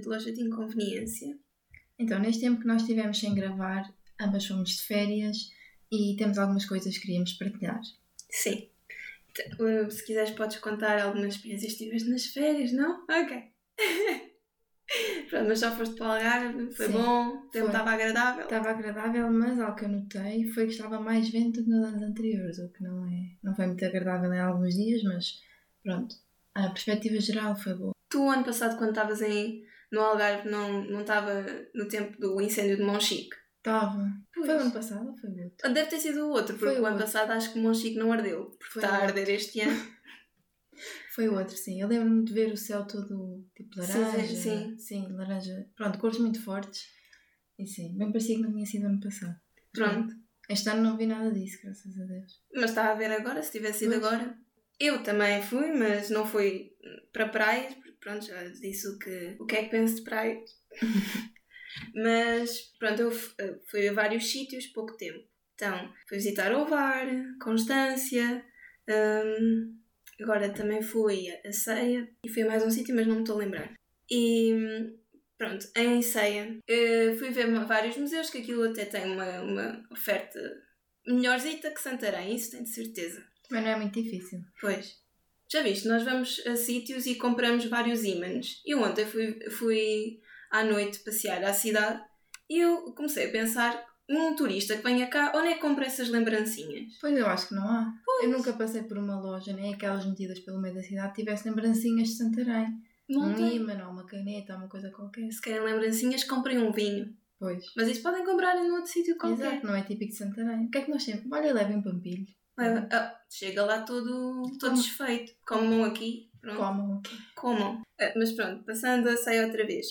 de Loja de Inconveniência. Então, neste tempo que nós tivemos sem gravar, ambas fomos de férias e temos algumas coisas que queríamos partilhar. Sim. Então, uh, Se quiseres, podes contar algumas experiências que tiveste nas férias, não? Ok. Pronto, mas só foste para o Algarve, foi Sim, bom, o tempo estava agradável. Estava agradável, mas algo que eu notei foi que estava mais vento do que nos anos anteriores, o que não, é, não foi muito agradável em alguns dias, mas pronto. A perspectiva geral foi boa. Tu, ano passado, quando estavas em, no Algarve, não não estava no tempo do incêndio de Monchique? Estava. Foi o ano passado ou foi o outro? Deve ter sido o outro, porque o o ano outro. passado acho que Monchique não ardeu, porque Foi está a arder este ano. Foi o outro, sim. Eu lembro-me de ver o céu todo tipo laranja. Sim, sim. Sim, laranja. Pronto, cores muito fortes. E sim, bem parecia que não tinha sido ano passado. Pronto. Este ano não vi nada disso, graças a Deus. Mas está a ver agora, se tivesse sido Pois. agora. Eu também fui, mas não fui para praias, pronto, já disse o que, o que é que penso de praias. mas pronto, eu eh, fui a vários sítios, pouco tempo. Então, fui visitar Ovar, Constância, hum, agora também fui a Ceia e fui a mais um sítio, mas não me estou a lembrar. E pronto, em Ceia eh, fui ver vários museus, que aquilo até tem uma, uma oferta melhorzita que Santarém, isso tenho de certeza. Também não é muito difícil. Pois. Já viste, nós vamos a sítios e compramos vários ímãs. Eu ontem fui, fui à noite passear à cidade e eu comecei a pensar, um turista que venha cá, onde é que compra essas lembrancinhas? Pois eu acho que não há. Eu nunca passei por uma loja, nem aquelas metidas pelo meio da cidade, tivesse lembrancinhas de Santarém. Não um tem. imã, ou uma caneta, ou uma coisa qualquer. Se querem lembrancinhas, comprem um vinho. Pois. Mas isso podem comprar em outro sítio qualquer. Exato, não é típico de Santarém. O que é que nós temos? Olha, levem um pampilho. Leva- ah, chega lá todo, todo Como? desfeito. Comam aqui. Pronto. Comam. Comam. Ah, mas pronto, passando a sair outra vez.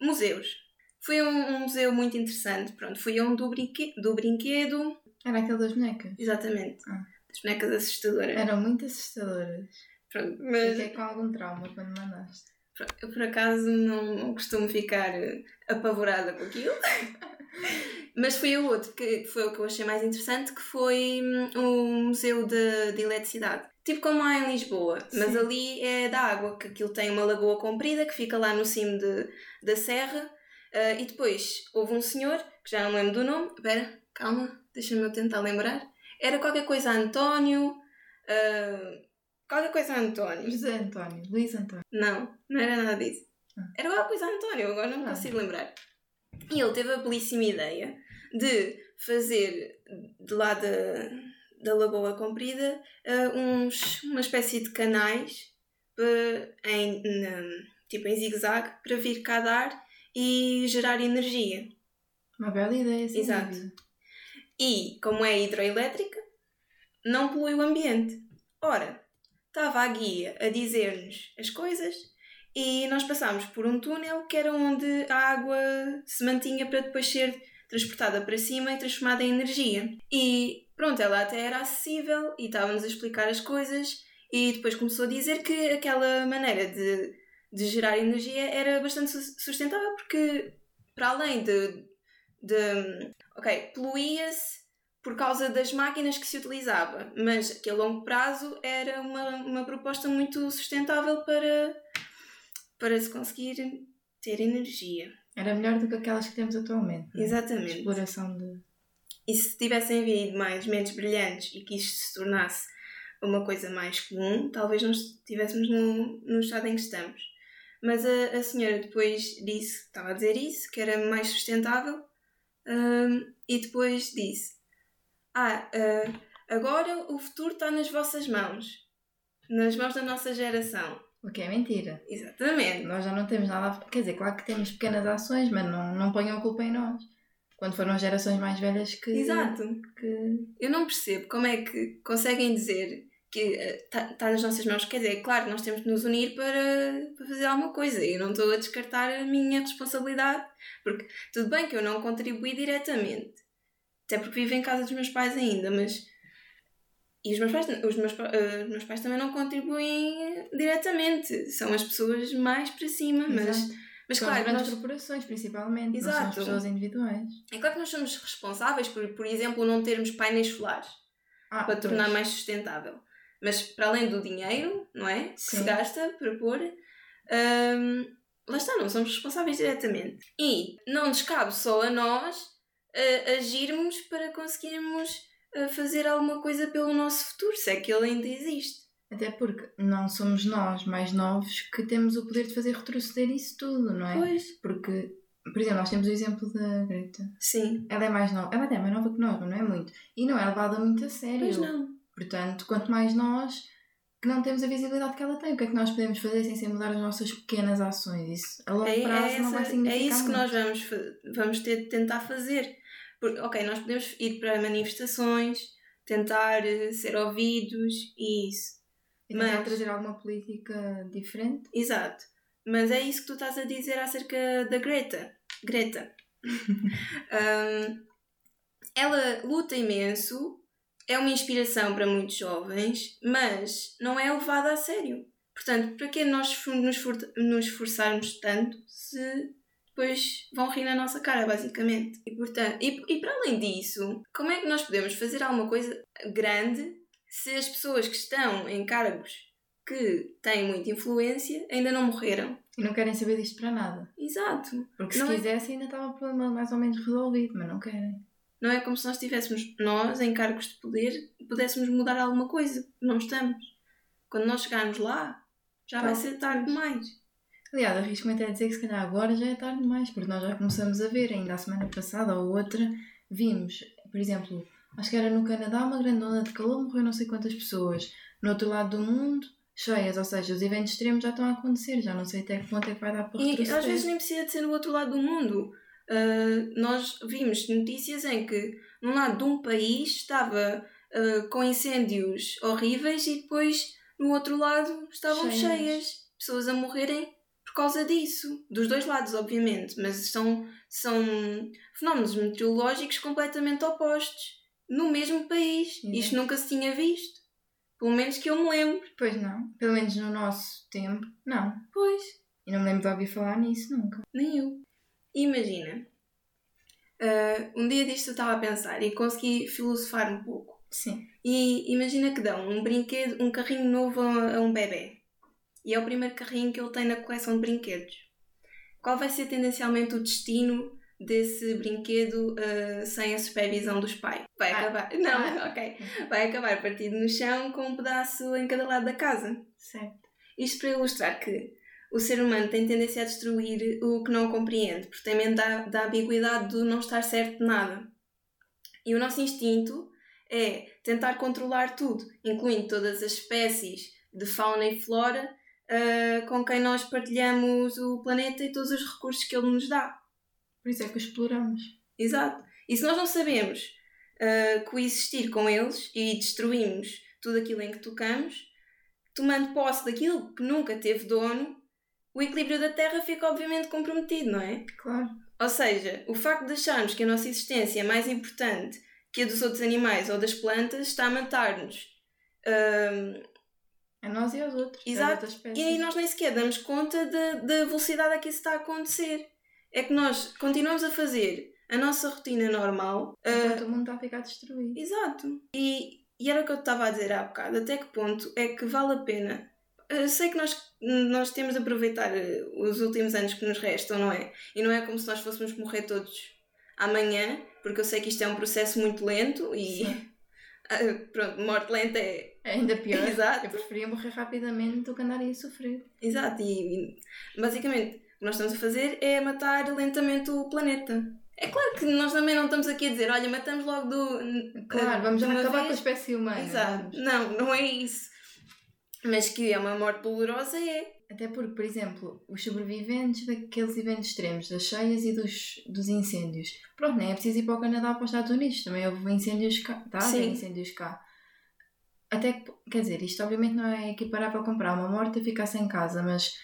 Museus. Foi um, um museu muito interessante. Pronto, fui a um do, brinque, do brinquedo. Era aquele das bonecas. Exatamente. Ah. Das bonecas assustadoras. Eram muito assustadoras. Pronto, mas Fiquei com algum trauma quando mandaste. eu por acaso não, não costumo ficar eh, apavorada com aquilo. mas foi o outro, que foi o que eu achei mais interessante, que foi hum, um museu de, de eletricidade. Tipo como há em Lisboa, mas Sim. ali é da água, que aquilo tem uma lagoa comprida que fica lá no cimo de, da serra. Ah, e depois houve um senhor, que já não me lembro do nome, espera, calma, deixa-me eu tentar lembrar. Era qualquer coisa António, ah, qualquer coisa António. José António, Luís António. Não, não era nada disso. Ah. Era qualquer coisa António, agora não Ah. consigo lembrar. E ele teve a belíssima ideia de fazer de lá da, da Lagoa Comprida ah, uns, uma espécie de canais pa- em, na- tipo em zigue-zague para vir cá dar e gerar energia. Uma bela ideia, sem Exato. E, como é hidroelétrica, não polui o ambiente. Ora, estava a guia a dizer-nos as coisas e nós passámos por um túnel que era onde a água se mantinha para depois ser transportada para cima e transformada em energia. E pronto, ela até era acessível e estava-nos a explicar as coisas e depois começou a dizer que aquela maneira de, de gerar energia era bastante sus- sustentável porque para além de, de ok, poluía-se por causa das máquinas que se utilizava, mas que a longo prazo era uma, uma proposta muito sustentável para, para se conseguir ter energia. Era melhor do que aquelas que temos atualmente. não é? Exatamente. Exploração de. E se tivessem vindo mais mentes brilhantes e que isto se tornasse uma coisa mais comum, talvez não estivéssemos no, no estado em que estamos. Mas a, a senhora depois disse, estava a dizer isso, que era mais sustentável, hum, e depois disse: Ah, ah, agora o futuro está nas vossas mãos, nas mãos da nossa geração. O que é mentira. Exatamente. Nós já não temos nada a... Quer dizer, claro que temos pequenas ações, mas não, não ponham a culpa em nós. Quando foram as gerações mais velhas que. Exato. que... Eu não percebo como é que conseguem dizer que está nas nossas mãos. Quer dizer, claro, nós temos de nos unir para, para fazer alguma coisa. Eu não estou a descartar a minha responsabilidade, porque tudo bem que eu não contribuí diretamente, até porque vivo em casa dos meus pais ainda, mas. E os meus pais, os meus, os meus pais também não contribuem diretamente. São as pessoas mais para cima, mas, Exato. mas São claro, as grandes nós, corporações, principalmente. Não são Exato. as pessoas individuais. é claro que nós somos responsáveis por, por exemplo, não termos painéis solares. Ah, para tornar pois. mais sustentável. Mas para além do dinheiro, não é? Que Sim. se gasta para pôr, hum, lá está, não somos responsáveis diretamente. E não nos cabe só a nós uh, agirmos para conseguirmos uh, fazer alguma coisa pelo nosso futuro, se é que ele ainda existe. Até porque não somos nós, mais novos, que temos o poder de fazer retroceder isso tudo, não é? Pois. Porque, por exemplo, nós temos o exemplo da Greta. Sim. Ela é mais nova, ela até é mais nova que nós, mas não é muito. E não é levada muito a sério. Pois não. Portanto, quanto mais nós que não temos a visibilidade que ela tem, o que é que nós podemos fazer sem ser mudar as nossas pequenas ações? Isso a longo É, prazo é, não vai essa- significar é isso que muito. nós vamos, vamos ter de tentar fazer. Porque, ok, nós podemos ir para manifestações, tentar eh, ser ouvidos e isso. E tentar mas- trazer alguma política diferente. Exato. Mas é isso que tu estás a dizer acerca da Greta. Greta. Ahm, ela luta imenso, é uma inspiração para muitos jovens, mas não é levada a sério. Portanto, para que nós nos, for- nos esforçarmos tanto se depois vão rir na nossa cara, basicamente? E, portanto, e, e para além disso, como é que nós podemos fazer alguma coisa grande se as pessoas que estão em cargos que têm muita influência ainda não morreram? E não querem saber disto para nada. Exato. Porque se Não é- quisessem ainda estava o problema mais ou menos resolvido, mas não querem. Não é como se nós tivéssemos, nós, em cargos de poder, pudéssemos mudar alguma coisa. Não estamos. Quando nós chegarmos lá, já vai Tá. ser tarde demais. Aliás, arrisco-me até a dizer que se calhar agora já é tarde demais, porque nós já começamos a ver, ainda a semana passada ou outra, vimos, por exemplo, acho que era no Canadá, uma grande onda de calor, morreu não sei quantas pessoas. No outro lado do mundo, cheias, ou seja, os eventos extremos já estão a acontecer, já não sei até que ponto é que vai dar para E às vezes nem precisa de ser no outro lado do mundo. Ah, nós vimos notícias em que num lado de um país estava ah, com incêndios horríveis e depois no outro lado estavam Cheias. cheias. Pessoas a morrerem causa disso. Dos dois lados, obviamente, mas são, são fenómenos meteorológicos completamente opostos no mesmo país. Exato. Isto nunca se tinha visto. Pelo menos que eu me lembro. Pois não, pelo menos no nosso tempo, não. Pois. E não me lembro de ouvir falar nisso nunca. Nem eu. Imagina. ah, um dia disto eu estava a pensar e consegui filosofar um pouco. Sim. E imagina que dão um brinquedo, um carrinho novo a, a um bebê. E é o primeiro carrinho que ele tem na coleção de brinquedos. Qual vai ser tendencialmente o destino desse brinquedo ah, sem a supervisão dos pais? Vai Ah. acabar. Não, Ah. ok. Vai acabar partido no chão com um pedaço em cada lado da casa. Certo. Isto para ilustrar que o ser humano tem tendência a destruir o que não compreende, porque tem medo da, da ambiguidade do não estar certo de nada. E o nosso instinto é tentar controlar tudo, incluindo todas as espécies de fauna e flora ah, com quem nós partilhamos o planeta e todos os recursos que ele nos dá. Por isso é que o exploramos. Exato. E se nós não sabemos ah, coexistir com eles e destruímos tudo aquilo em que tocamos, tomando posse daquilo que nunca teve dono, o equilíbrio da Terra fica obviamente comprometido, não é? Claro. Ou seja, o facto de acharmos que a nossa existência é mais importante que a dos outros animais ou das plantas está a matar-nos. Ah, A nós e aos outros. Exato. e aí nós nem sequer damos conta da, da velocidade a que isso está a acontecer. É que nós continuamos a fazer a nossa rotina normal. ah, Enquanto o mundo está a ficar destruído. Exato. E, e era o que eu estava a dizer há bocado. Até que ponto é que vale a pena? Eu sei que nós, nós temos de aproveitar eh, os últimos anos que nos restam, não é? E não é como se nós fôssemos morrer todos amanhã, porque eu sei que isto é um processo muito lento e. Ah, Pronto, morte lenta é. É ainda pior. Exato. Eu preferia morrer rapidamente do que andar aí a sofrer. Exato. E, e basicamente o que nós estamos a fazer é matar lentamente o planeta. É claro que nós também não estamos aqui a dizer, olha, matamos logo do. Claro, vamos acabar com a vez. espécie humana. Exato. Não, não é isso. Mas que é uma morte dolorosa é. Até porque, por exemplo, os sobreviventes daqueles eventos extremos, das cheias e dos, dos incêndios. Pronto, nem é preciso ir para o Canadá ou para os Estados Unidos. Também houve incêndios cá. Haver Sim. incêndios cá. Até que, quer dizer, isto obviamente não é equiparar para comprar uma morte e ficar sem casa, mas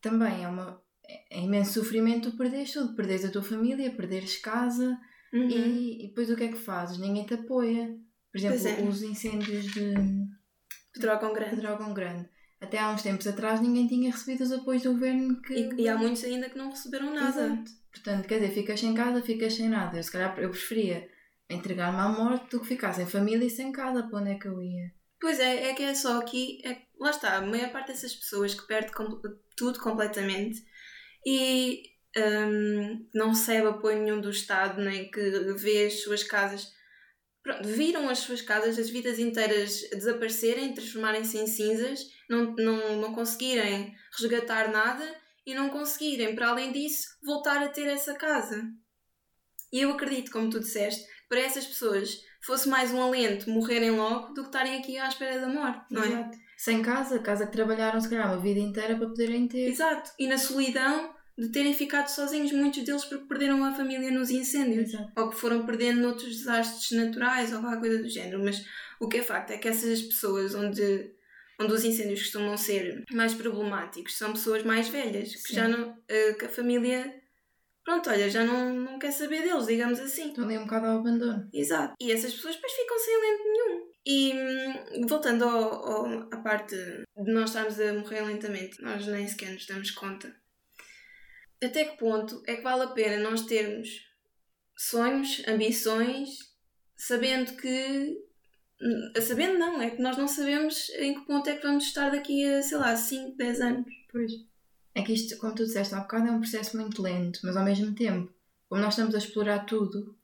também é uma. É imenso sofrimento tu perderes tudo, perderes a tua família, perderes casa Uhum. e, e depois o que é que fazes? Ninguém te apoia. Por exemplo, é. os incêndios de, Pedrógão grande. Pedrógão Grande. Até há uns tempos atrás ninguém tinha recebido os apoios do governo que. E, e há muitos ainda que não receberam nada. Exato. Portanto, quer dizer, ficas sem casa, ficas sem nada. Eu, se calhar eu preferia entregar-me à morte do que ficar sem família e sem casa. Para onde é que eu ia? Pois é, é que é só aqui. É, lá está, a maior parte dessas pessoas que perde com- tudo completamente e um, não recebe apoio nenhum do Estado, nem que vê as suas casas. Pronto, viram as suas casas, as vidas inteiras desaparecerem, transformarem-se em cinzas, não, não, não conseguirem resgatar nada e não conseguirem, para além disso, voltar a ter essa casa. E eu acredito, como tu disseste, para essas pessoas fosse mais um alento morrerem logo do que estarem aqui à espera da morte, não é? Exato. Sem casa, casa que trabalharam se calhar uma vida inteira para poderem ter. Exato. E na solidão de terem ficado sozinhos, muitos deles porque perderam a família nos incêndios. Exato. Ou que foram perdendo noutros desastres naturais ou qualquer coisa do género. Mas o que é facto é que essas pessoas onde, onde os incêndios costumam ser mais problemáticos são pessoas mais velhas, que Sim. já não. eh, que a família. Pronto, olha, já não, não quer saber deles, digamos assim. Estão ali um bocado ao abandono. Exato. E essas pessoas depois ficam sem alento nenhum. E hum, voltando ao, ao- à parte de nós estarmos a morrer lentamente, nós nem sequer nos damos conta. Até que ponto é que vale a pena nós termos sonhos, ambições, sabendo que. hum, Sabendo não, é que nós não sabemos em que ponto é que vamos estar daqui a, sei lá, 5, 10 anos. Pois. É que isto, como tu disseste há bocado, é um processo muito lento, mas ao mesmo tempo, como nós estamos a explorar tudo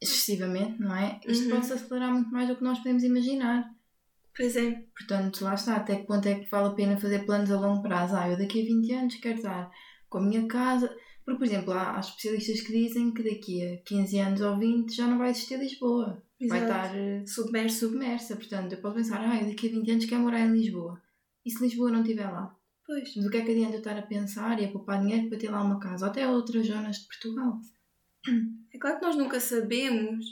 excessivamente, não é? Isto Uhum. pode-se acelerar muito mais do que nós podemos imaginar. Pois é. Portanto, lá está, até que ponto é que vale a pena fazer planos a longo prazo? Ah, eu daqui a 20 anos quero estar com a minha casa. Porque, por exemplo, há, há especialistas que dizem que daqui a 15 anos ou 20 já não vai existir Lisboa. Vai Exato. estar eh, Submerso. submersa. Portanto, eu posso pensar, ah, eu daqui a 20 anos quero morar em Lisboa. E se Lisboa não estiver lá? Pois. Mas o que é que adianta eu estar a pensar e a poupar dinheiro para ter lá uma casa? Ou até outras zonas de Portugal. É claro que nós nunca sabemos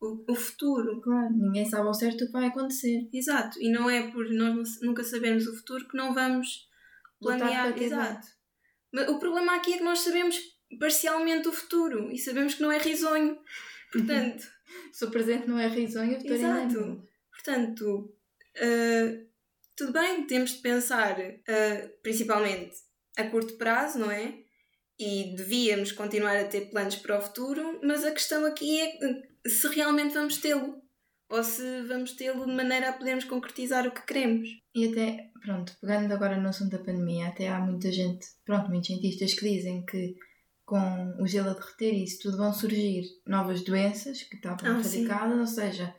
o, o futuro. Claro, ninguém sabe ao certo o que vai acontecer. Exato, e não é por nós nunca sabermos o futuro que não vamos planear. Exato. Mas o problema aqui é que nós sabemos parcialmente o futuro e sabemos que não é risonho. Portanto, Se o presente não é risonho, o futuro é Exato. portanto ah, tudo bem, temos de pensar ah, principalmente a curto prazo, não é? E devíamos continuar a ter planos para o futuro, mas a questão aqui é se realmente vamos tê-lo ou se vamos tê-lo de maneira a podermos concretizar o que queremos. E até, pronto, pegando agora no assunto da pandemia, até há muita gente, pronto, muitos cientistas que dizem que com o gelo a derreter e isso tudo vão surgir novas doenças que estavam Ah, erradicadas, ou seja,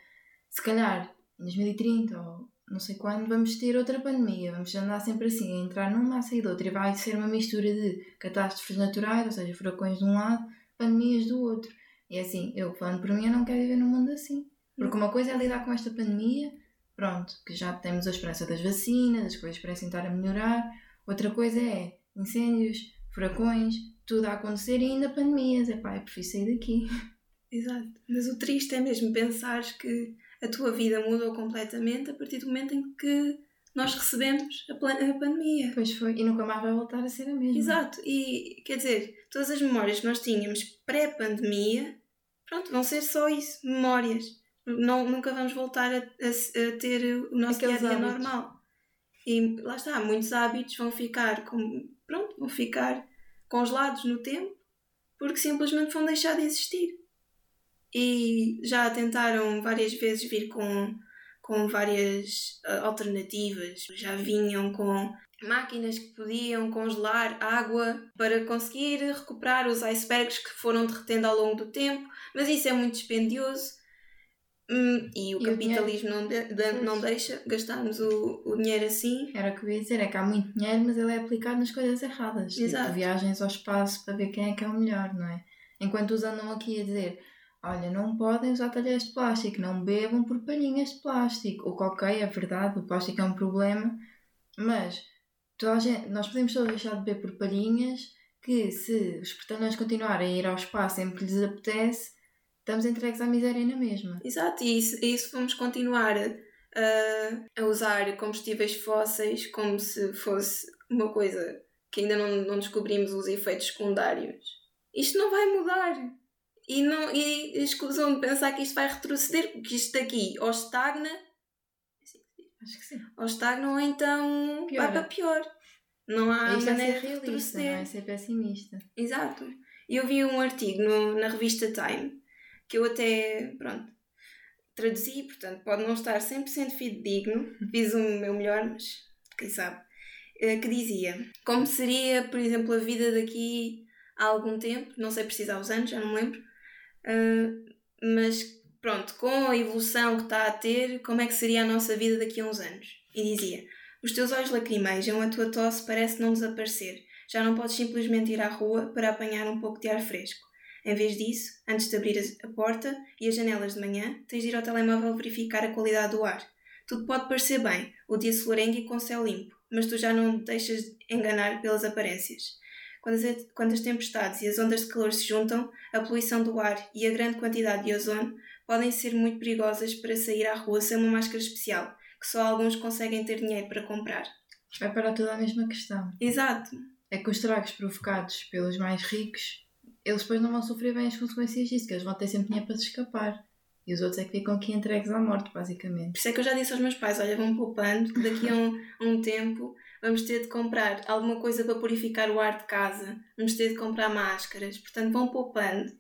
se calhar em 2030 ou não sei quando vamos ter outra pandemia, vamos andar sempre assim, a entrar numa, a sair de outra, e vai ser uma mistura de catástrofes naturais, ou seja, furacões de um lado, pandemias do outro. E é assim, eu falando por mim, eu não quero viver num mundo assim. Porque uma coisa é lidar com esta pandemia, pronto, que já temos a esperança das vacinas, as coisas parecem estar a melhorar. Outra coisa é incêndios, furacões, tudo a acontecer e ainda pandemias. Epá, é preciso sair daqui. Exato. Mas o triste é mesmo pensares que a tua vida mudou completamente a partir do momento em que nós recebemos a, a pandemia. Pois foi, e nunca mais vai voltar a ser a mesma. Exato. E quer dizer, todas as memórias que nós tínhamos pré-pandemia, pronto, vão ser só isso, memórias. Não, nunca vamos voltar a, a- a ter o nosso Aqueles dia a dia hábitos. normal. E lá está, muitos hábitos vão ficar com, pronto, vão ficar congelados no tempo porque simplesmente vão deixar de existir. E já tentaram várias vezes vir com, com várias ah, alternativas. Já vinham com máquinas que podiam congelar água para conseguir recuperar os icebergs que foram derretendo ao longo do tempo, mas isso é muito dispendioso. Hum, e o E o capitalismo não, de- de- não deixa gastarmos o, o dinheiro assim. Era o que eu ia dizer, é que há muito dinheiro, mas ele é aplicado nas coisas erradas. Exato. Tipo, viagens ao espaço para ver quem é que é o melhor, não é? Enquanto os andam aqui a dizer, olha, não podem usar talheres de plástico, não bebam por palhinhas de plástico. O que ok, é verdade, o plástico é um problema, mas gente, nós podemos todos deixar de beber por palhinhas, que se os portalhões continuarem a ir ao espaço sempre que lhes apetece, estamos entregues à miséria na mesma. Exato, e isso, e isso vamos continuar a, a usar combustíveis fósseis como se fosse uma coisa que ainda não, não descobrimos os efeitos secundários. Isto não vai mudar. E, não, e escusam de pensar que isto vai retroceder, porque isto daqui ou estagna, Acho que sim. ou estagna ou então Piora. vai para pior. Não há Isto é maneira ser de realista, não retroceder. é ser pessimista. Exato. Eu vi um artigo no- na revista Time que eu até, pronto, traduzi, portanto, pode não estar 100% fidedigno, fiz o meu melhor, mas quem sabe. eh, que dizia como seria, por exemplo, a vida daqui a algum tempo, não sei precisar os anos, já não me lembro, uh, mas pronto, com a evolução que está a ter, como é que seria a nossa vida daqui a uns anos? E dizia: Os teus olhos lacrimejam, a tua tosse parece não desaparecer. Já não podes simplesmente ir à rua para apanhar um pouco de ar fresco. Em vez disso, antes de abrir a porta e as janelas de manhã, tens de ir ao telemóvel verificar a qualidade do ar. Tudo pode parecer bem, o dia solorengue e com céu limpo, mas tu já não deixas enganar pelas aparências. Quando as, quando as tempestades e as ondas de calor se juntam, a poluição do ar e a grande quantidade de ozono podem ser muito perigosas para sair à rua sem uma máscara especial, que só alguns conseguem ter dinheiro para comprar. Vai para toda a mesma questão. Exato. É que os estragos provocados pelos mais ricos, eles depois não vão sofrer bem as consequências disso, que eles vão ter sempre dinheiro para se escapar. E os outros é que ficam aqui entregues à morte, basicamente. Por isso é que eu já disse aos meus pais: olha, vão poupando, que daqui a um, um tempo vamos ter de comprar alguma coisa para purificar o ar de casa, vamos ter de comprar máscaras, portanto vão poupando.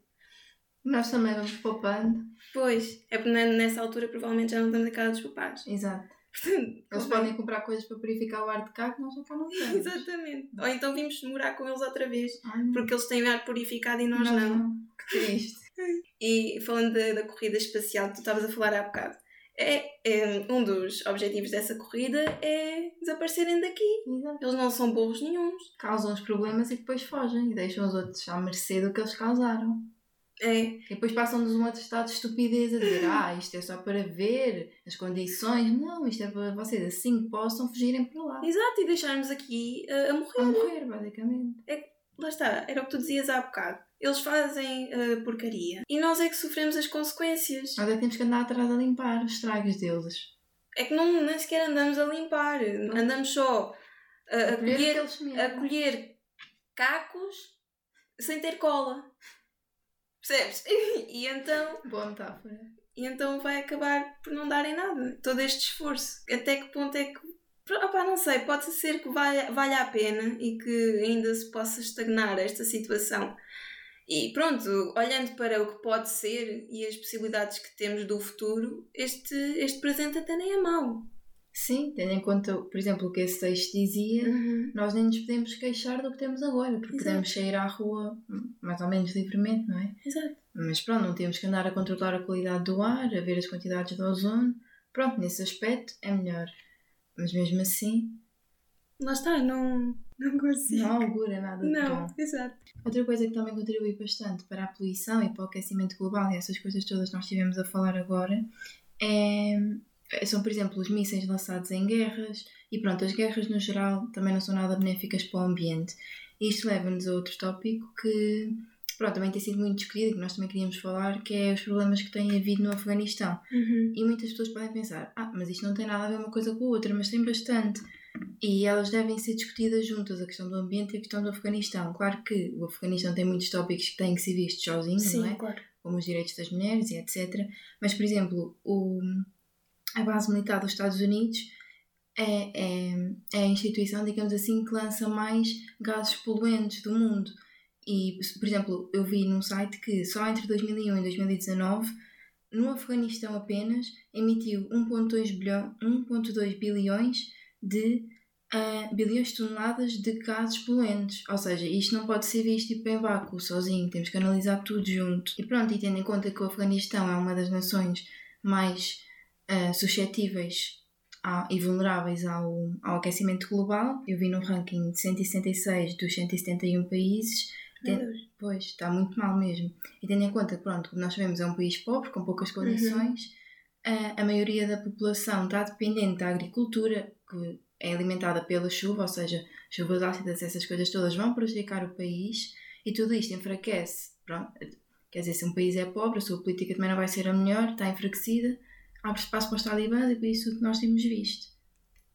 Nós também vamos poupando. Pois, é porque nessa altura provavelmente já não estamos a casa dos papás. Exato. Portanto, eles podem comprar coisas para purificar o ar de cá que nós já cá não temos. Exatamente. Ou então vimos morar com eles outra vez, Ai, porque eles têm ar purificado e nós não. não. Que triste. e falando da, da corrida espacial que tu estavas a falar há bocado, é, é, um dos objetivos dessa corrida é desaparecerem daqui. Exato. Eles não são burros nenhums. Causam os problemas e depois fogem e deixam os outros à mercê do que eles causaram. É. E depois passam-nos um atestado de estupidez a dizer ah, isto é só para ver as condições. Não, isto é para vocês assim que possam fugirem para lá. Exato, e deixarmos aqui uh, a morrer. A morrer, basicamente. É, lá está, era o que tu dizias há bocado. Eles fazem uh, porcaria. E nós é que sofremos as consequências. Nós é que temos que andar atrás a limpar os estragos deles. É que não, nem sequer andamos a limpar. Andamos só a, a, a colher, a colher cacos sem ter cola. Percebes? E então. Boa metáfora. E então vai acabar por não darem nada. Todo este esforço. Até que ponto é que. Opa, não sei, pode ser que valha, valha a pena e que ainda se possa estagnar esta situação. E pronto, olhando para o que pode ser e as possibilidades que temos do futuro, este, este presente até nem é mau. Sim, tendo em conta, por exemplo, o que esse texto dizia, uhum. nós nem nos podemos queixar do que temos agora, porque Exato. podemos sair à rua mais ou menos livremente, não é? Exato. Mas pronto, não temos que andar a controlar a qualidade do ar, a ver as quantidades de ozono. Pronto, nesse aspecto é melhor. Mas mesmo assim. Lá está, não, não consigo. Não augura nada não, bom. exato. Outra coisa que também contribui bastante para a poluição e para o aquecimento global e essas coisas todas que nós estivemos a falar agora é são, por exemplo, os mísseis lançados em guerras e pronto, as guerras no geral também não são nada benéficas para o ambiente. E isto leva-nos a outro tópico que pronto, também tem sido muito discutido e que nós também queríamos falar, que é os problemas que têm havido no Afeganistão. Uhum. E muitas pessoas podem pensar, ah, mas isto não tem nada a ver uma coisa com a outra, mas tem bastante. E elas devem ser discutidas juntas, a questão do ambiente e a questão do Afeganistão. Claro que o Afeganistão tem muitos tópicos que têm que ser vistos sozinhos, Sim, não é? Claro. Como os direitos das mulheres e etc. Mas, por exemplo, o, a base militar dos Estados Unidos é, é, é a instituição, digamos assim, que lança mais gases poluentes do mundo. E, por exemplo, eu vi num site que só entre 2001 e 2019, no Afeganistão apenas, emitiu 1,2 bilhão, 1,2 bilhões de uh, bilhões de toneladas de gases poluentes. Ou seja, isto não pode ser visto tipo, em vácuo, sozinho, temos que analisar tudo junto. E pronto, e tendo em conta que o Afeganistão é uma das nações mais uh, suscetíveis a, e vulneráveis ao, ao aquecimento global. Eu vi no ranking de 176 dos 171 países. Tem, pois, está muito mal mesmo. E tendo em conta pronto, nós sabemos, é um país pobre, com poucas uhum. condições. A, maioria da população está dependente da agricultura, que é alimentada pela chuva, ou seja, chuvas ácidas, essas coisas todas vão prejudicar o país, e tudo isto enfraquece. Pronto, quer dizer, se um país é pobre, a sua política também não vai ser a melhor, está enfraquecida, abre espaço para os talibãs e por isso nós temos visto.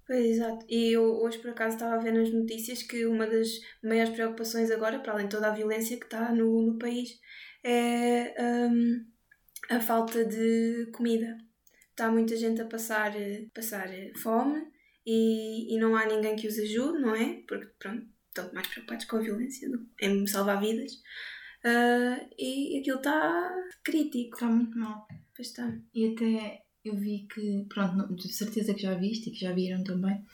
Pois, exato. E eu hoje, por acaso, estava a ver nas notícias que uma das maiores preocupações agora, para além de toda a violência que está no, no país, é um, a falta de comida. Está muita gente a passar, passar fome e, e não há ninguém que os ajude, não é? Porque, pronto, estão mais preocupados com a violência do, em salvar vidas. Uh, e aquilo está crítico. Está muito mal. Pois está. E até eu vi que, pronto, de certeza que já viste e que já viram também,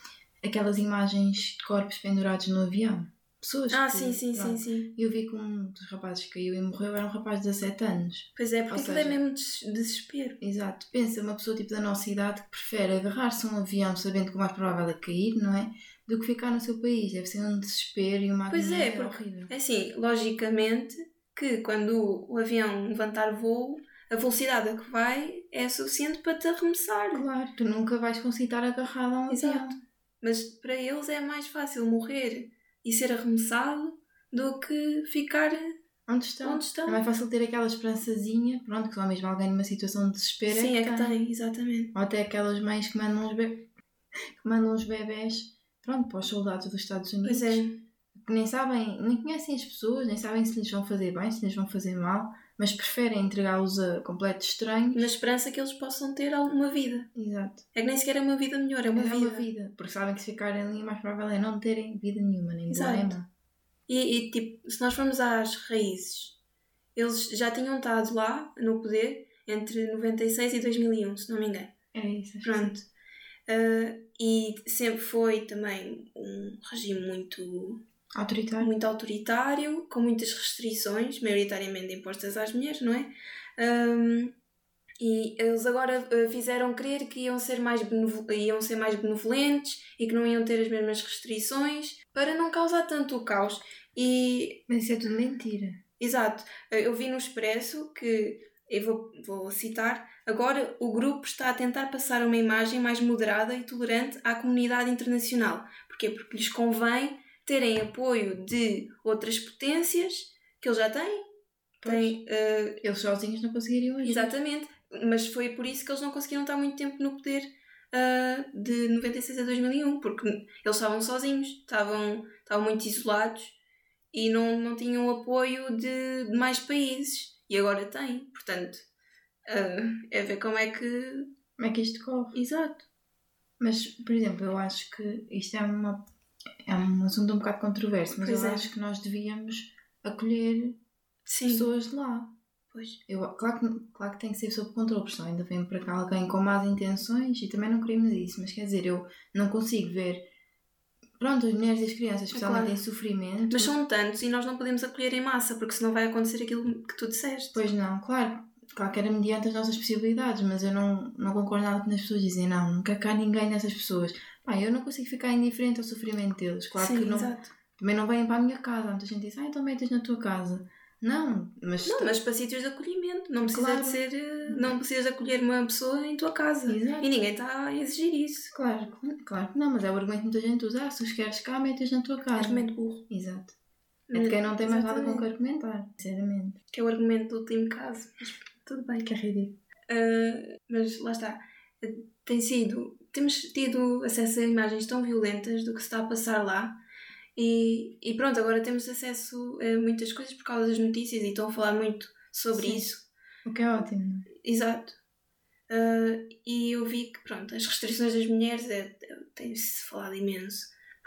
aquelas imagens de corpos pendurados no avião. Pessoas Ah, que, sim, sim, sim, pronto. sim. Eu vi que um dos rapazes que caiu e morreu era um rapaz de 17 anos. Pois é, porque aquilo é mesmo des- desespero. Exato. Pensa, uma pessoa tipo da nossa idade que prefere agarrar-se a um avião sabendo que o mais provável é cair, não é? Do que ficar no seu país. Deve ser um desespero e uma Pois é, porque- horrível. É assim, logicamente que quando o, o avião levantar voo, a velocidade a que vai é suficiente para te arremessar. Claro, tu nunca vais conseguir estar agarrado a um Exato. avião. Mas para eles é mais fácil morrer e ser arremessado do que ficar Onde estão? onde estão. É mais fácil ter aquela esperançazinha, pronto, que só mesmo alguém numa situação de desespero Sim, é é que, que tem. exatamente. Ou até aquelas mães que mandam uns, be... que mandam uns bebés, pronto, para os soldados dos Estados Unidos. Pois é. Que nem sabem, nem conhecem as pessoas, nem sabem se lhes vão fazer bem, se lhes vão fazer mal, mas preferem entregá-los a completos estranhos. Na esperança que eles possam ter alguma vida. Exato. É que nem sequer é uma vida melhor, é uma É vida. uma vida. Porque sabem que se ficarem ali, mais provável é não terem vida nenhuma, nem Exato. E, e, tipo, se nós formos às raízes, eles já tinham estado lá no poder entre 96 e 2001, se não me engano. É isso. Pronto. Ah, e sempre foi também um regime muito. Autoritário. muito autoritário, com muitas restrições, maioritariamente impostas às mulheres, não é? Ahm, e eles agora ah, fizeram crer que iam ser, mais iam ser mais benevolentes e que não iam ter as mesmas restrições para não causar tanto o caos. E Mas isso é tudo mentira. Exato. Eh, Eu vi no Expresso que, eu vou, vou citar, agora o grupo está a tentar passar uma imagem mais moderada e tolerante à comunidade internacional. Porquê? Porque lhes convém terem apoio de outras potências que eles já têm. têm eh, Eles sozinhos não conseguiriam agir. exatamente. Mas foi por isso que eles não conseguiram estar muito tempo no poder ah, de 96 a 2001, porque eles estavam sozinhos, estavam, estavam muito isolados e não, não tinham apoio de, de mais países. E agora têm, portanto, ah, é ver como é que. Como é que isto corre? Exato. Mas, por exemplo, eu acho que isto é, uma, é um assunto um bocado controverso, mas Pois eu é. acho que nós devíamos acolher Sim. pessoas de lá. Pois. Eu, claro, que, claro que tem que ser sob controle, porque senão ainda vem para cá alguém com más intenções e também não queremos isso, mas quer dizer, eu não consigo ver. Pronto, as mulheres e as crianças, especialmente claro. em sofrimento. Mas são tantos e nós não podemos acolher em massa, porque senão vai acontecer aquilo que tu disseste. Pois não, claro. Claro que era mediante as nossas possibilidades, mas eu não, não concordo nada quando as pessoas dizem não, nunca cá ninguém nessas pessoas. Pá, eu não consigo ficar indiferente ao sofrimento deles. Claro Sim, que não, exato. também não vêm para a minha casa. Muita gente diz, ah, então metes na tua casa. Não, mas. Não, mas para sítios de acolhimento. Não precisa Claro. de ser. eh, Não precisas de acolher uma pessoa em tua casa. Exato. E ninguém está a exigir isso. Claro, claro que não, mas é o argumento que muita gente usa. Ah, se os queres cá, metes na tua casa. Argumento burro. Exato. É de quem não tem mais nada com o que argumentar, sinceramente. Que é o argumento do último caso. Mas tudo bem. Que é ridículo. Ah, mas lá está. Tem sido. Temos tido acesso a imagens tão violentas do que se está a passar lá. E, e pronto, agora temos acesso a muitas coisas por causa das notícias e estão a falar muito sobre Sim. isso. O que é ótimo, é? Exato. Ah, e eu vi que, pronto, as restrições das mulheres é, é- tem-se falado imenso.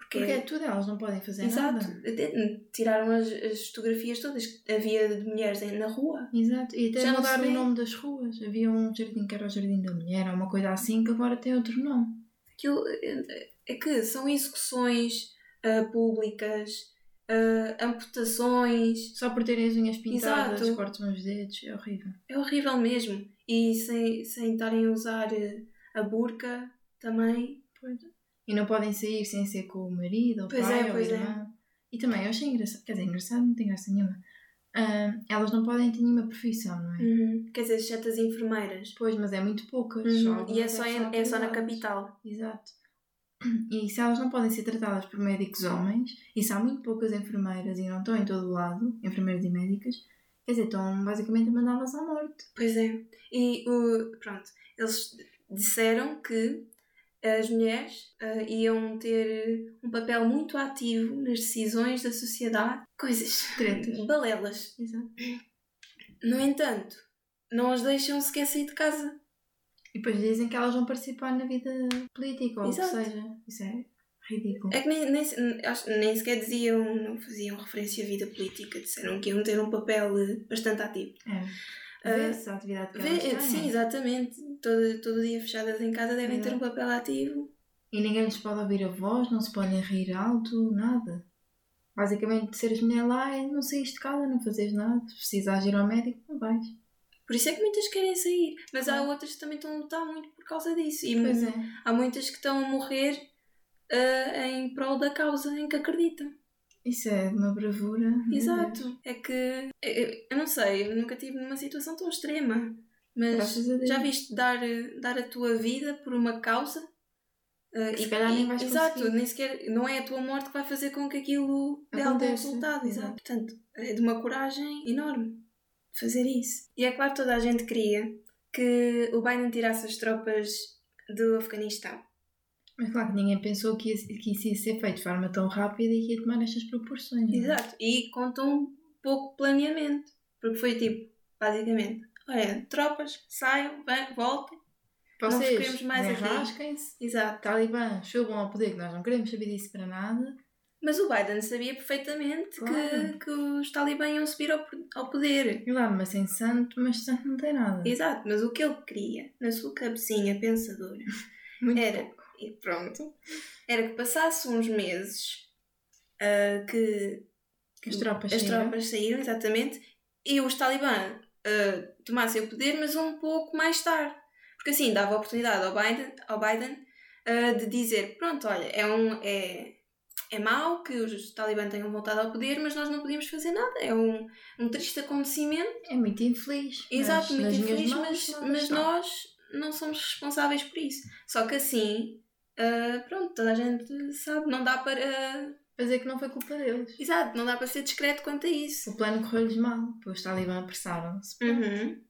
Porque, Porque é tudo, elas não podem fazer Exato. nada. Até Tiraram as, as fotografias todas que havia de mulheres na rua. Exato. E até Já mudaram o nome das ruas. Havia um jardim que era o Jardim da Mulher, ou uma coisa assim, que agora tem outro nome. Aquilo é, que são execuções ah, públicas, ah, amputações. Só por terem as unhas pintadas, Exato. cortam os dedos, é horrível. É horrível mesmo. E sem, sem estarem a usar eh, a burca também. Pois. E não podem sair sem ser com o marido, ou Pois pai, é, ou pois é. irmão. E também eu achei engraçado, quer dizer, engraçado não tem graça nenhuma. Ah, elas não podem ter nenhuma profissão, não é? Uhum. Quer dizer, exceto as enfermeiras. Pois, mas é muito poucas. Uhum. E é só, que em- é só na capital. Exato. E se elas não podem ser tratadas por médicos homens, e se há muito poucas enfermeiras e não estão em todo o lado, enfermeiras e médicas, quer dizer, estão basicamente a mandá-las à morte. Pois é. E o pronto, eles disseram que as mulheres ah, iam ter um papel muito ativo nas decisões da sociedade. Coisas. Tretas. Balelas. Exato. No entanto, não as deixam sequer sair de casa. E depois dizem que elas vão participar na vida política, ou o que Exato. seja. Isso é ridículo. É que nem, nem, nem sequer diziam, não faziam referência à vida política, disseram que iam ter um papel eh, bastante ativo. É. Vê-se a atividade que Vê- elas sim, exatamente. Todo, todo dia fechadas em casa devem ter um papel ativo. E ninguém lhes pode ouvir a voz, não se podem rir alto, nada. Basicamente, seres mulher lá é não saís de casa, não fazes nada. Se precisares ir ao médico, não vais. Por isso é que muitas querem sair. Mas há outras que também estão a lutar muito por causa disso. E Pois é. há muitas que estão a morrer ah, em prol da causa em que acreditam. Isso é de uma bravura. Exato. É que eu, eu não sei, eu nunca estive numa situação tão extrema. Mas já viste dar, dar a tua vida por uma causa? Ah, Se calhar nem vais Exato, conseguir. nem sequer. Não é a tua morte que vai fazer com que aquilo dê algum resultado. Exato. exato. Portanto, é de uma coragem enorme fazer isso. E é claro que toda a gente queria que o Biden tirasse as tropas do Afeganistão. Mas claro que ninguém pensou que, ia- que isso ia ser feito de forma tão rápida e que ia tomar estas proporções. não é? Exato. E contam um pouco planeamento. Porque foi tipo, basicamente, olha, tropas, saiam, vem, voltem. Não Vocês queremos mais aqui. desenrasquem-se. Exato. Talibã, subam ao poder, que nós não queremos saber disso para nada. Mas o Biden sabia perfeitamente Claro. que, que os talibãs iam subir ao, ao poder. E lá, mas sem santo, mas santo não tem nada. Exato, mas o que ele queria, na sua cabecinha pensadora, era, pouco. E pronto, era que passasse uns meses ah, que As tropas as saíram. tropas saíram, exatamente, e os talibã ah, tomassem o poder, mas um pouco mais tarde. Porque assim dava oportunidade ao Biden, ao Biden ah, de dizer, pronto, olha, é um... É, é mau que os talibã tenham voltado ao poder, mas nós não podíamos fazer nada. É um, um triste acontecimento. É muito infeliz. Exato, mas muito infeliz, mas, mas nós não somos responsáveis por isso. Só que assim, ah, pronto, toda a gente sabe, não dá para. Dizer que não foi culpa deles. exato, não dá para ser discreto quanto a isso. O plano correu-lhes mal, pois os talibã apressaram-se. Uhum.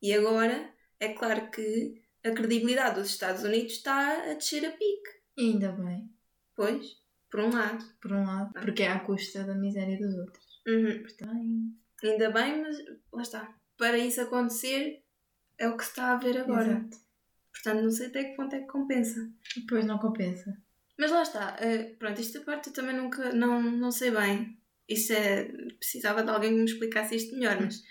E agora, é claro que a credibilidade dos Estados Unidos está a descer a pique. E ainda bem, Pois, por um lado. por um lado, porque é à custa da miséria dos outros. Uhum. Portanto, Ainda bem, mas lá está. Para isso acontecer, é o que se está a ver agora. Exato. Portanto, não sei até que ponto é que compensa. Depois não compensa. Mas lá está, eh, pronto, esta parte eu também nunca, não, não sei bem. Isso é, precisava de alguém que me explicasse isto melhor, mas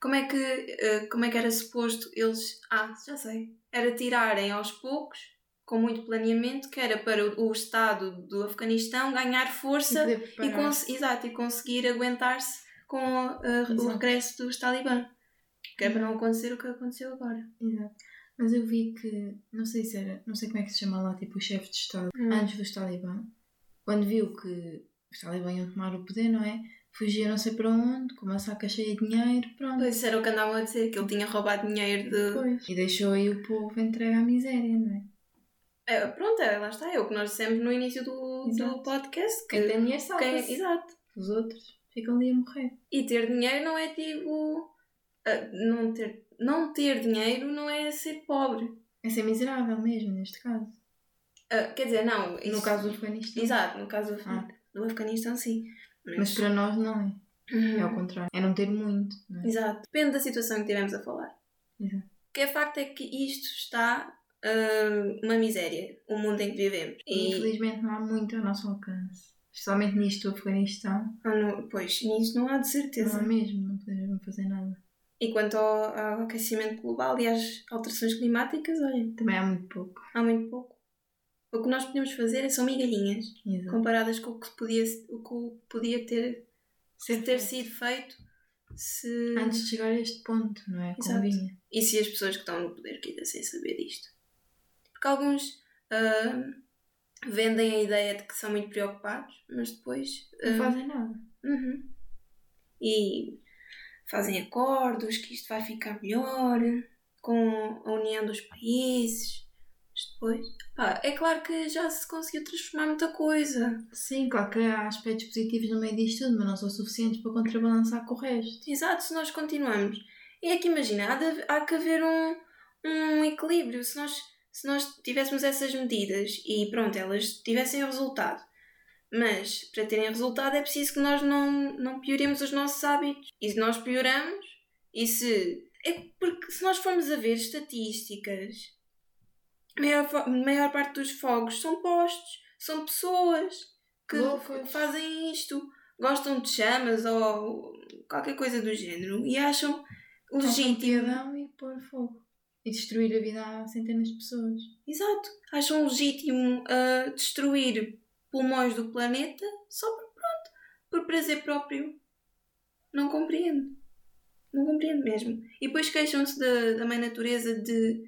como é que, eh, como é que era suposto eles, ah, já sei, era tirarem aos poucos, com muito planeamento, que era para o, o Estado do Afeganistão ganhar força e, preparar-se. cons exato, e conseguir aguentar-se com eh, o regresso dos talibã. Que é para não acontecer o que aconteceu agora. Exato. Mas eu vi que, não sei se era, não sei como é que se chama lá, tipo o chefe de Estado, Hum. antes dos talibã, quando viu que os talibã iam tomar o poder, não é? Fugia não sei para onde, com uma saca cheia de dinheiro, pronto. Pois era o que andavam a dizer, que ele tinha roubado dinheiro de, Pois. E deixou aí o povo entregue à miséria, não é? É, pronto, é, lá está, é o que nós dissemos no início do, do podcast. Que, Quem tem dinheiro sabe. quem- exato. Os outros ficam ali a morrer. E ter dinheiro não é tipo. ah, não, ter, não ter dinheiro não é ser pobre. É ser miserável mesmo, neste caso. Ah, quer dizer, não. No isso- caso do Afeganistão. Exato, no caso do, Ah. do Afeganistão, sim. Mas para nós não é. É ao Uhum. contrário. É não ter muito, não é? Exato. Depende da situação que estivemos a falar. Exato. O que é facto é que isto está ah, uma miséria, o mundo em que vivemos. E infelizmente não há muito ao nosso alcance. Especialmente nisto do Afeganistão. ah, não- pois, nisso não há de Não certeza. há mesmo, não podemos fazer nada. E quanto ao, ao aquecimento global e às alterações climáticas, olha, Também há muito pouco. há muito pouco. O que nós podemos fazer são migalhinhas, Exato. comparadas com o que podia, o que podia ter, Ser ter feito. sido feito se. Antes de chegar a este ponto, não é? Exato. Convinha. E se as pessoas que estão no poder quisessem saber disto. Porque alguns ah, vendem a ideia de que são muito preocupados, mas depois. Não ah, fazem nada. Uhum. E fazem acordos que isto vai ficar melhor com a união dos países. Mas depois. Pá, é claro que já se conseguiu transformar muita coisa. Sim, claro que há aspectos positivos no meio disto tudo, mas não são suficientes para contrabalançar com o resto. Exato, se nós continuamos. E é que imagina, há, de- há que haver um, um equilíbrio. Se nós, se nós tivéssemos essas medidas e pronto, elas tivessem o resultado. Mas para terem resultado é preciso que nós não, não pioremos os nossos hábitos. E se nós pioramos, e se. É porque se nós formos a ver estatísticas, a maior, maior parte dos fogos são postos, são pessoas que Loucas. fazem isto, gostam de chamas ou qualquer coisa do género e acham Legítimo. piadão e pôr fogo. e destruir a vida a centenas de pessoas. Exato. Acham legítimo uh, destruir pulmões do planeta só por, pronto, por prazer próprio. Não compreendo. Não compreendo mesmo. E depois queixam-se da, da mãe natureza de,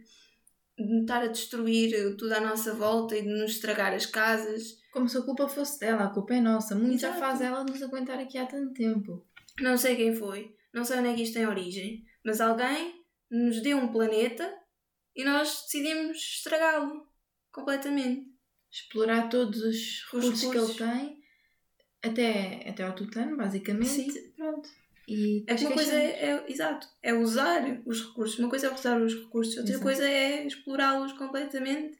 de estar a destruir tudo à nossa volta e de nos estragar as casas. Como se a culpa fosse dela, a culpa é nossa. Muito já Exato. faz ela nos aguentar aqui há tanto tempo. Não sei quem foi, não sei onde é que isto tem origem, mas alguém nos deu um planeta e nós decidimos estragá-lo completamente. Explorar todos os recursos, recursos. que ele tem, até, até ao tutano, basicamente. Sim. Pronto. E É uma coisa é, é- exato, é usar os recursos. Uma coisa é usar os recursos, outra Exato. coisa é explorá-los completamente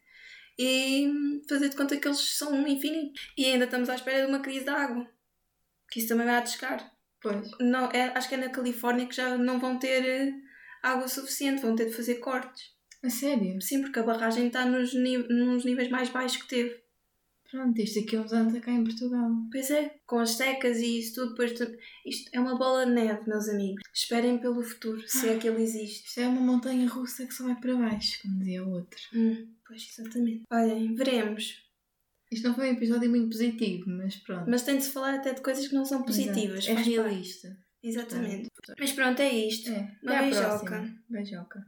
e fazer de conta que eles são infinitos. E ainda estamos à espera de uma crise de água, que isso também vai a descar. Pois. Não, é, acho que é na Califórnia que já não vão ter eh, água suficiente, vão ter de fazer cortes. A sério? Sim, porque a barragem está nos, nos níveis mais baixos que teve. Pronto, isto aqui uns anos cá em Portugal. Pois é, com as secas e isso tudo, depois tu- isto é uma bola de neve, meus amigos. Esperem pelo futuro, se é que ele existe. Isto é uma montanha russa que só vai para baixo, como dizia o outro. Hum, pois, exatamente. Olhem, veremos. Isto não foi um episódio muito positivo, mas pronto. Mas tem de se falar até de coisas que não são positivas. Exato. É faz parte. realista. Exatamente. Mas pronto, é isto. É. Uma beijoca. próxima. Beijoca.